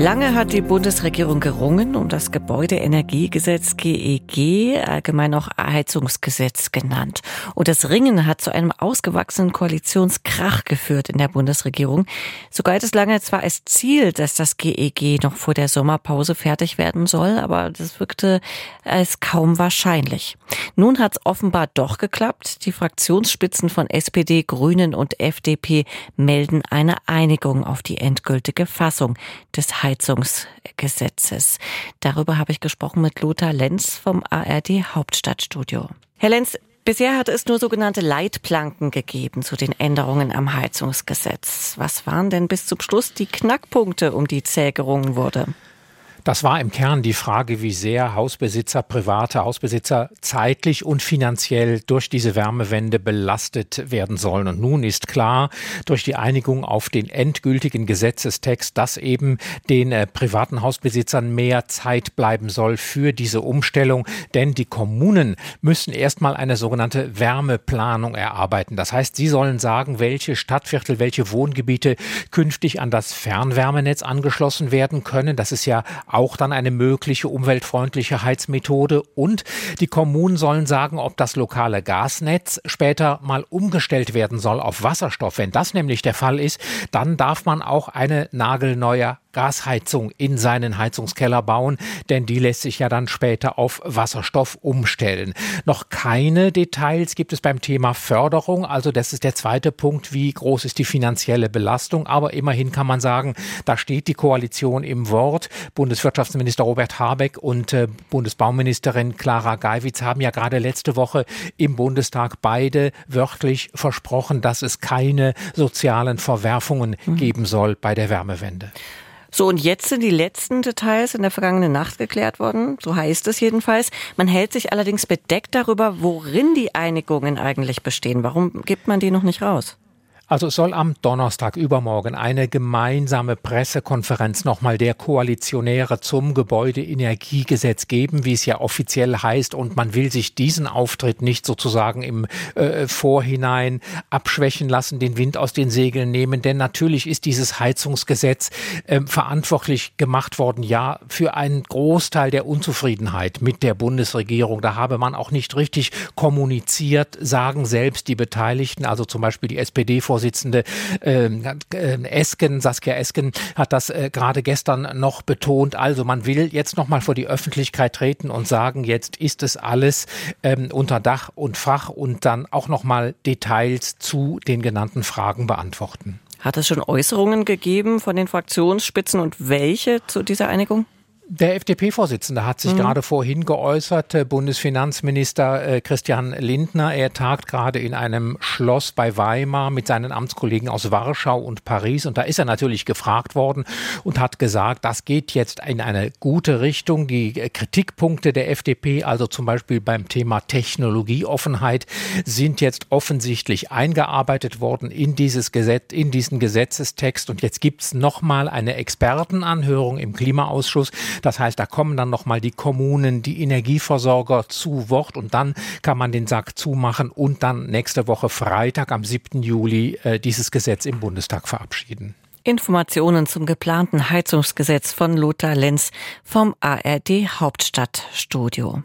Lange hat die Bundesregierung gerungen um das Gebäudeenergiegesetz GEG, allgemein auch Heizungsgesetz genannt. Und das Ringen hat zu einem ausgewachsenen Koalitionskrach geführt in der Bundesregierung. So galt es lange zwar als Ziel, dass das GEG noch vor der Sommerpause fertig werden soll, aber das wirkte als kaum wahrscheinlich. Nun hat es offenbar doch geklappt. Die Fraktionsspitzen von SPD, Grünen und FDP melden eine Einigung auf die endgültige Fassung des Heizungsgesetzes. Darüber habe ich gesprochen mit Lothar Lenz vom ARD Hauptstadtstudio. Herr Lenz, Bisher hat es nur sogenannte Leitplanken gegeben zu den Änderungen am Heizungsgesetz. Was waren denn bis zum Schluss die Knackpunkte, um die zäh gerungen wurde? Das war im Kern die Frage, wie sehr Hausbesitzer, private Hausbesitzer zeitlich und finanziell durch diese Wärmewende belastet werden sollen. Und nun ist klar, durch die Einigung auf den endgültigen Gesetzestext, dass eben den äh, privaten Hausbesitzern mehr Zeit bleiben soll für diese Umstellung. Denn die Kommunen müssen erstmal eine sogenannte Wärmeplanung erarbeiten. Das heißt, sie sollen sagen, welche Stadtviertel, welche Wohngebiete künftig an das Fernwärmenetz angeschlossen werden können. Das ist ja auch dann eine mögliche umweltfreundliche Heizmethode. Und die Kommunen sollen sagen, ob das lokale Gasnetz später mal umgestellt werden soll auf Wasserstoff. Wenn das nämlich der Fall ist, dann darf man auch eine nagelneue Gasheizung in seinen Heizungskeller bauen, denn die lässt sich ja dann später auf Wasserstoff umstellen. Noch keine Details gibt es beim Thema Förderung, also das ist der zweite Punkt, wie groß ist die finanzielle Belastung, aber immerhin kann man sagen, da steht die Koalition im Wort. Bundeswirtschaftsminister Robert Habeck und äh, Bundesbauministerin Clara Geiwitz haben ja gerade letzte Woche im Bundestag beide wörtlich versprochen, dass es keine sozialen Verwerfungen mhm. geben soll bei der Wärmewende. So, und jetzt sind die letzten Details in der vergangenen Nacht geklärt worden. So heißt es jedenfalls. Man hält sich allerdings bedeckt darüber, worin die Einigungen eigentlich bestehen. Warum gibt man die noch nicht raus? Also es soll am Donnerstag übermorgen eine gemeinsame Pressekonferenz nochmal der Koalitionäre zum Gebäudeenergiegesetz geben, wie es ja offiziell heißt. Und man will sich diesen Auftritt nicht sozusagen im äh, Vorhinein abschwächen lassen, den Wind aus den Segeln nehmen. Denn natürlich ist dieses Heizungsgesetz äh, verantwortlich gemacht worden, ja, für einen Großteil der Unzufriedenheit mit der Bundesregierung. Da habe man auch nicht richtig kommuniziert, sagen selbst die Beteiligten, also zum Beispiel die SPD vor Vorsitzende ähm, äh, Esken, Saskia Esken, hat das äh, gerade gestern noch betont. Also man will jetzt nochmal vor die Öffentlichkeit treten und sagen, jetzt ist es alles ähm, unter Dach und Fach und dann auch nochmal Details zu den genannten Fragen beantworten. Hat es schon Äußerungen gegeben von den Fraktionsspitzen und welche zu dieser Einigung? Der FDP-Vorsitzende hat sich mhm. gerade vorhin geäußert, äh, Bundesfinanzminister äh, Christian Lindner. Er tagt gerade in einem Schloss bei Weimar mit seinen Amtskollegen aus Warschau und Paris. Und da ist er natürlich gefragt worden und hat gesagt, das geht jetzt in eine gute Richtung. Die äh, Kritikpunkte der FDP, also zum Beispiel beim Thema Technologieoffenheit, sind jetzt offensichtlich eingearbeitet worden in dieses Gesetz, in diesen Gesetzestext. Und jetzt gibt es nochmal eine Expertenanhörung im Klimaausschuss. Das heißt, da kommen dann nochmal die Kommunen, die Energieversorger zu Wort und dann kann man den Sack zumachen und dann nächste Woche Freitag am 7. Juli äh, dieses Gesetz im Bundestag verabschieden. Informationen zum geplanten Heizungsgesetz von Lothar Lenz vom ARD Hauptstadtstudio.